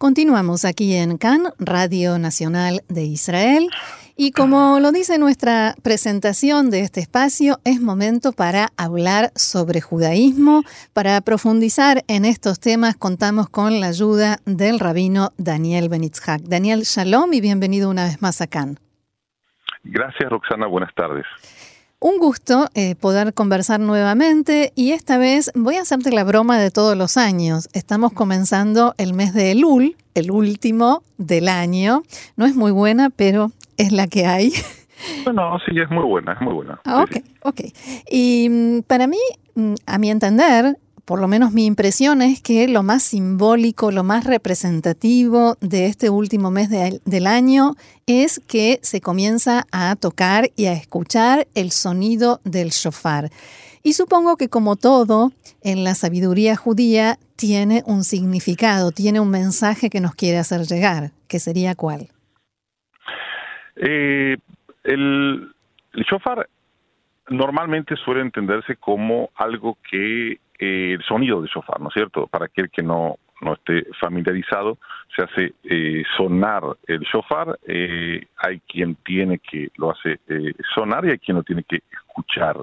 Continuamos aquí en CAN, Radio Nacional de Israel. Y como lo dice nuestra presentación de este espacio, es momento para hablar sobre judaísmo. Para profundizar en estos temas, contamos con la ayuda del rabino Daniel Benitzhak. Daniel, shalom y bienvenido una vez más a CAN. Gracias, Roxana. Buenas tardes. Un gusto eh, poder conversar nuevamente y esta vez voy a hacerte la broma de todos los años. Estamos comenzando el mes de Elul, el último del año. No es muy buena, pero es la que hay. Bueno, sí, es muy buena, es muy buena. Ah, ok, ok. Y mm, para mí, mm, a mi entender, por lo menos mi impresión es que lo más simbólico, lo más representativo de este último mes del año es que se comienza a tocar y a escuchar el sonido del shofar. Y supongo que como todo en la sabiduría judía tiene un significado, tiene un mensaje que nos quiere hacer llegar, que sería cuál. Eh, el shofar normalmente suele entenderse como algo que eh, el sonido de shofar, ¿no es cierto? Para aquel que no, no esté familiarizado, se hace eh, sonar el shofar, eh, hay quien tiene que lo hace sonar y hay quien lo tiene que escuchar.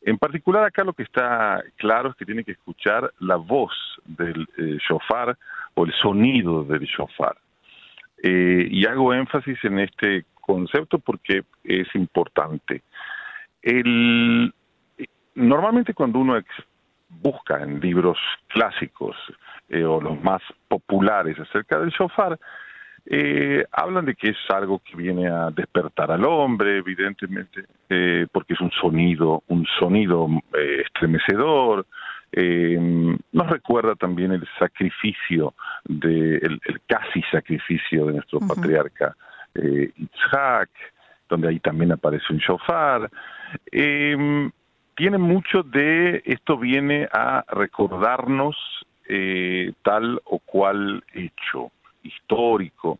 En particular acá lo que está claro es que tiene que escuchar la voz del shofar o el sonido del shofar. y hago énfasis en este concepto porque es importante. Normalmente cuando uno busca en libros clásicos eh, o los más populares acerca del shofar, eh, hablan de que es algo que viene a despertar al hombre, evidentemente, eh, porque es un sonido, un sonido estremecedor. nos recuerda también el sacrificio, de, el, casi sacrificio de nuestro patriarca Isaac, donde ahí también aparece un shofar tiene mucho de esto viene a recordarnos eh, tal o cual hecho histórico.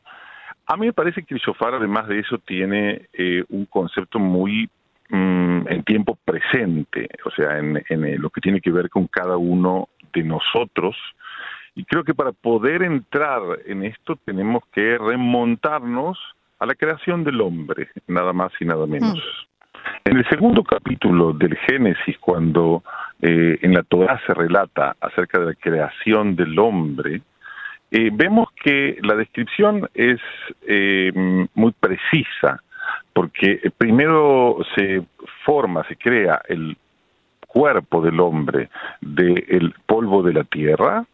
A mí me parece que el shofar, además de eso, tiene eh, un concepto muy mm, en tiempo presente, o sea, en, en lo que tiene que ver con cada uno de nosotros. Y creo que para poder entrar en esto tenemos que remontarnos a la creación del hombre, nada más y nada menos. Mm. En el segundo capítulo del Génesis, cuando eh, en la Torah se relata acerca de la creación del hombre, eh, vemos que la descripción es eh, muy precisa, porque primero se forma, se crea el cuerpo del hombre del polvo de la tierra,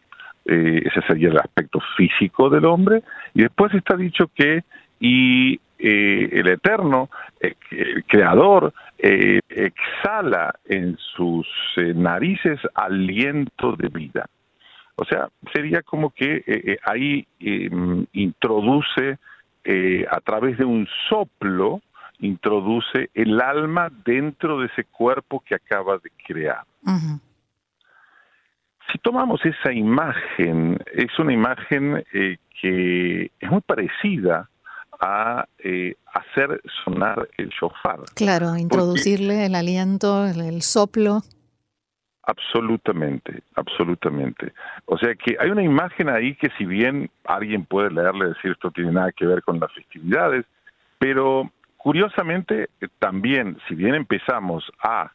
ese sería el aspecto físico del hombre, y después está dicho que y eh, el Eterno, eh, el Creador, eh, exhala en sus narices aliento de vida. O sea, sería como que ahí em, introduce, a través de un soplo, introduce el alma dentro de ese cuerpo que acaba de crear. Si tomamos esa imagen, es una imagen que es muy parecida a eh, hacer sonar el shofar. Claro, introducirle el aliento, el, soplo. Absolutamente, absolutamente. O sea que hay una imagen ahí que si bien alguien puede leerle decir esto tiene nada que ver con las festividades, pero curiosamente también, si bien empezamos a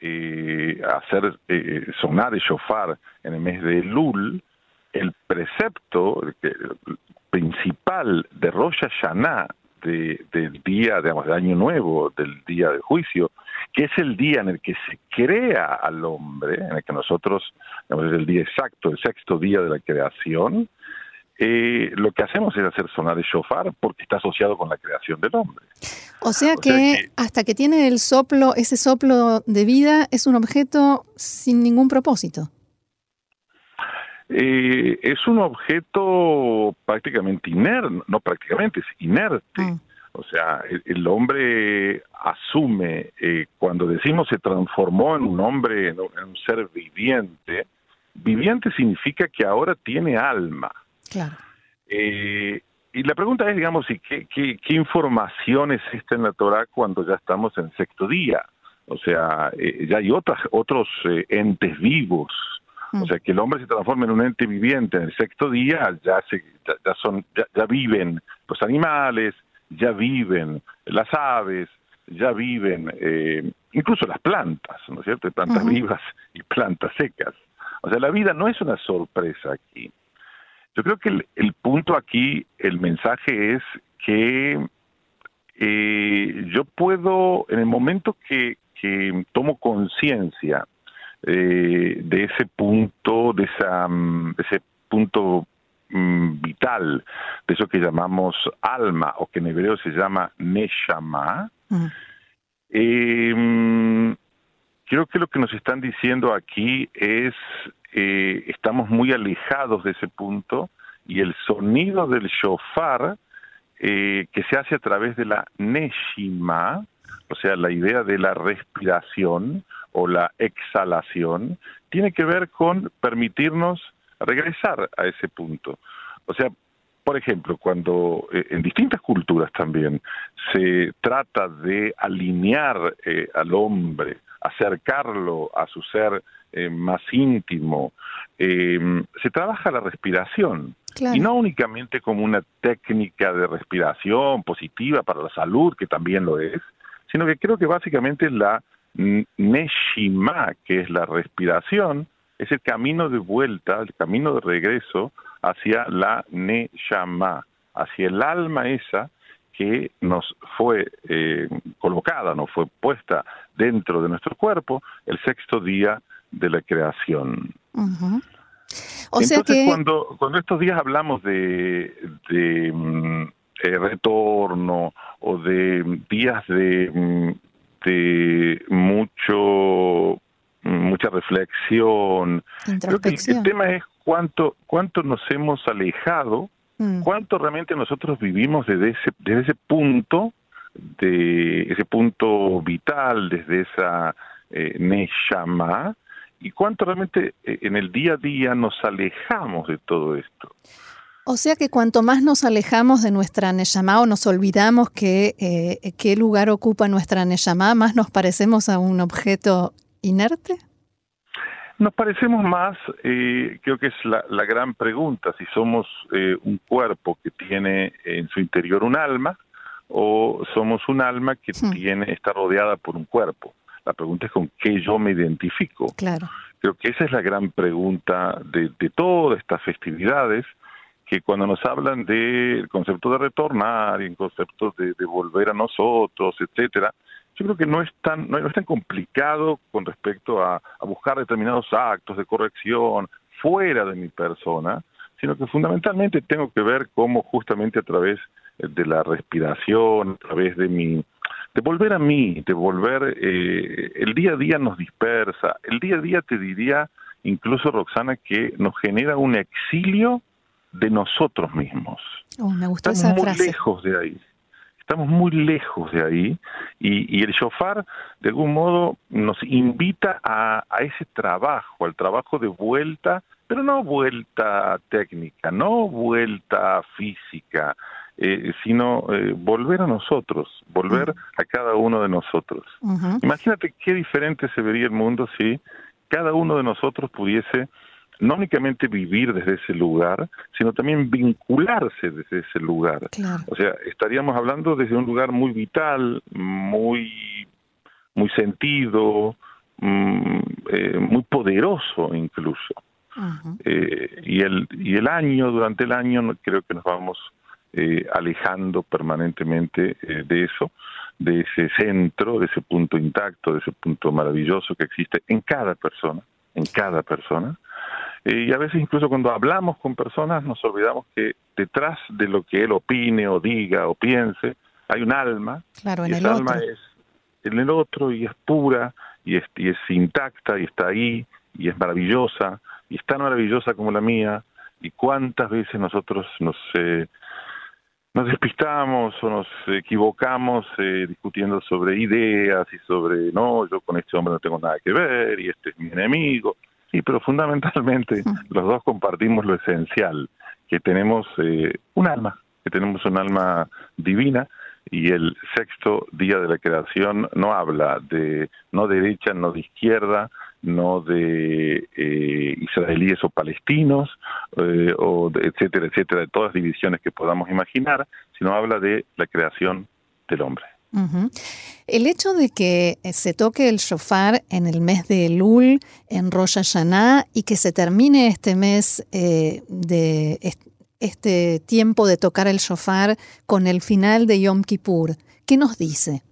eh, hacer eh, sonar el shofar en el mes de Lul, el precepto, principal de Rosh Hashanah, del día, digamos, de Año Nuevo, del día del juicio, que es el día en el que se crea al hombre, en el que nosotros, digamos, es el día exacto, el sexto día de la creación, eh, lo que hacemos es hacer sonar el shofar porque está asociado con la creación del hombre. O sea, que, hasta que tiene el soplo, ese soplo de vida, es un objeto sin ningún propósito. Eh, es un objeto prácticamente inerte, no prácticamente, es inerte. Mm. O sea, el, hombre asume, eh, cuando decimos se transformó en un hombre, en un ser viviente, viviente significa que ahora tiene alma. Claro. Eh, y la pregunta es, digamos, ¿qué, qué, qué información existe en la Torah cuando ya estamos en sexto día? O sea, eh, ya hay otras, otros eh, entes vivos. O sea, que el hombre se transforme en un ente viviente en el sexto día, ya, se, ya, son, ya, viven los animales, ya viven las aves, ya viven eh, incluso las plantas, ¿no es cierto? Plantas vivas y plantas secas. O sea, la vida no es una sorpresa aquí. Yo creo que el, punto aquí, el mensaje es que eh, yo puedo, en el momento que, tomo conciencia eh, de ese punto, de, esa, mm, ese punto mm, vital, de eso que llamamos alma, o que en hebreo se llama neshama, eh, creo que lo que nos están diciendo aquí es eh, estamos muy alejados de ese punto y el sonido del shofar eh, que se hace a través de la neshima, o sea, la idea de la respiración o la exhalación, tiene que ver con permitirnos regresar a ese punto. O sea, por ejemplo, cuando eh, en distintas culturas también se trata de alinear al hombre, acercarlo a su ser eh, más íntimo. Eh, se trabaja la respiración. Y no únicamente como una técnica de respiración positiva para la salud, que también lo es, sino que creo que básicamente la neshima, que es la respiración, es el camino de vuelta, el camino de regreso hacia la neshama, hacia el alma esa que nos fue eh, colocada, nos fue puesta dentro de nuestro cuerpo el sexto día de la creación. O sea que... cuando, cuando estos días hablamos de, de mm, eh, retorno o de días de, de mucho mucha reflexión, creo que el, tema es cuánto cuánto nos hemos alejado, mm. cuánto realmente nosotros vivimos desde ese desde ese punto de ese punto vital, desde esa eh, Neshama, y cuánto realmente eh, en el día a día nos alejamos de todo esto. O sea que cuanto más nos alejamos de nuestra Neshama o nos olvidamos que eh, qué lugar ocupa nuestra Neshama, más nos parecemos a un objeto inerte. Nos parecemos más, eh, creo que es la, gran pregunta, si somos un cuerpo que tiene en su interior un alma o somos un alma que hmm. tiene está rodeada por un cuerpo. La pregunta es con qué yo me identifico. Claro. Creo que esa es la gran pregunta de, todas estas festividades, que cuando nos hablan del concepto de retornar y en conceptos de, volver a nosotros, etcétera, yo creo que no es tan, no, es tan complicado con respecto a, buscar determinados actos de corrección fuera de mi persona, sino que fundamentalmente tengo que ver cómo justamente a través de la respiración, a través de mi de volver a mí, de volver, eh, el día a día nos dispersa, el día a día te diría, incluso Roxana, que nos genera un exilio de nosotros mismos. Oh, me gustó Estamos muy lejos de ahí. Estamos muy lejos de ahí y, y, el shofar de algún modo nos invita a, a ese trabajo, al trabajo de vuelta, pero no vuelta técnica, no vuelta física, eh, sino eh, volver a nosotros, volver a cada uno de nosotros. Imagínate qué diferente se vería el mundo si cada uno de nosotros pudiese no únicamente vivir desde ese lugar, sino también vincularse desde ese lugar. O sea, estaríamos hablando desde un lugar muy vital, muy, muy sentido, mm, eh, muy poderoso incluso. y, el, y el año, durante el año, creo que nos vamos eh, alejando permanentemente eh, de eso, de ese centro, de ese punto intacto, de ese punto maravilloso que existe en cada persona, en cada persona. Eh, y a veces incluso cuando hablamos con personas nos olvidamos que detrás de lo que él opine o diga o piense hay un alma. Claro, en y esa el alma otro. es en el otro y es pura y es, y es intacta y está ahí y es maravillosa y es tan maravillosa como la mía y cuántas veces nosotros nos nos despistamos o nos equivocamos eh, discutiendo sobre ideas y sobre, no, yo con este hombre no tengo nada que ver y este es mi enemigo. Sí, pero fundamentalmente los dos compartimos lo esencial, que tenemos eh, un alma, que tenemos un alma divina y el sexto día de la creación no habla de no derecha, no de izquierda, no de eh, israelíes o palestinos, eh, o etcétera, etcétera, de todas las divisiones que podamos imaginar, sino habla de la creación del hombre. El hecho de que eh, se toque el shofar en el mes de Elul, en Rosh Hashanah, y que se termine este mes de este tiempo de tocar el shofar con el final de Yom Kippur, ¿qué nos dice?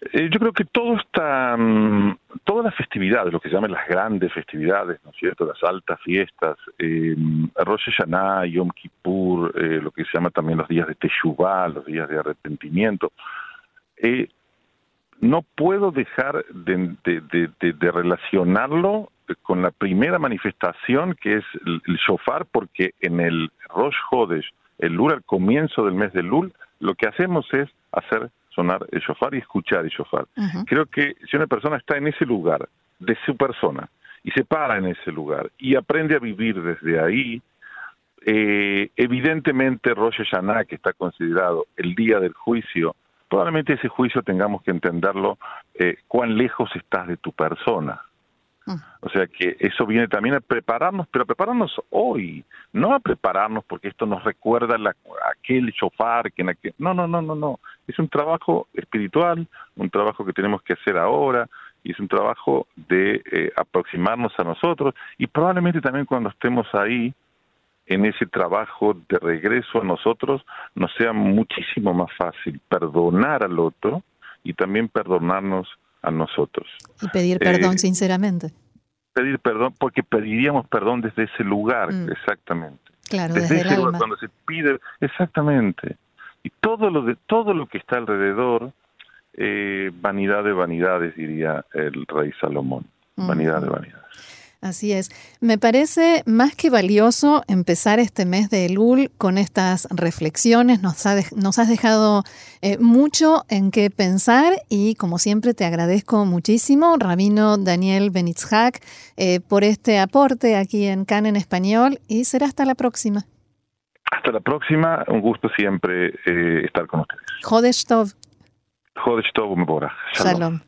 Eh, yo creo que todo está, mm, todas las festividades, lo que se llaman las grandes festividades, ¿no es cierto? Las altas fiestas, eh, Rosh Hashanah, Yom Kippur, eh, lo que se llama también los días de Teshuvah, los días de arrepentimiento. Eh, no puedo dejar de, relacionarlo con la primera manifestación que es el, shofar, porque en el Rosh Hodesh, el Lul, al comienzo del mes de Lul, lo que hacemos es hacer sonar el shofar y escuchar el shofar. Creo que si una persona está en ese lugar de su persona y se para en ese lugar y aprende a vivir desde ahí, eh, evidentemente Rosh Hashanah, que está considerado el día del juicio, probablemente ese juicio tengamos que entenderlo eh, cuán lejos estás de tu persona. O sea que eso viene también a prepararnos, pero a prepararnos hoy, no a prepararnos porque esto nos recuerda la, aquel shofar, que en aquel, no, no, no, no, no, es un trabajo espiritual, un trabajo que tenemos que hacer ahora, y es un trabajo de eh, aproximarnos a nosotros, y probablemente también cuando estemos ahí, en ese trabajo de regreso a nosotros, nos sea muchísimo más fácil perdonar al otro y también perdonarnos a nosotros. Y pedir perdón eh, sinceramente. Pedir perdón, porque pediríamos perdón desde ese lugar, mm. exactamente. Claro, desde, ese lugar, cuando se pide, exactamente. Y todo lo de todo lo que está alrededor, eh, vanidad de vanidades, diría el rey Salomón. Vanidad de vanidades. Así es. Me parece más que valioso empezar este mes de Elul con estas reflexiones. Nos, nos has dejado eh, mucho en qué pensar y como siempre te agradezco muchísimo, Rabino Daniel Benitzhak, eh, por este aporte aquí en CAN en español y será hasta la próxima. Hasta la próxima. Un gusto siempre eh, estar con ustedes. Jodesh Tov. Jodesh Tov, Shalom.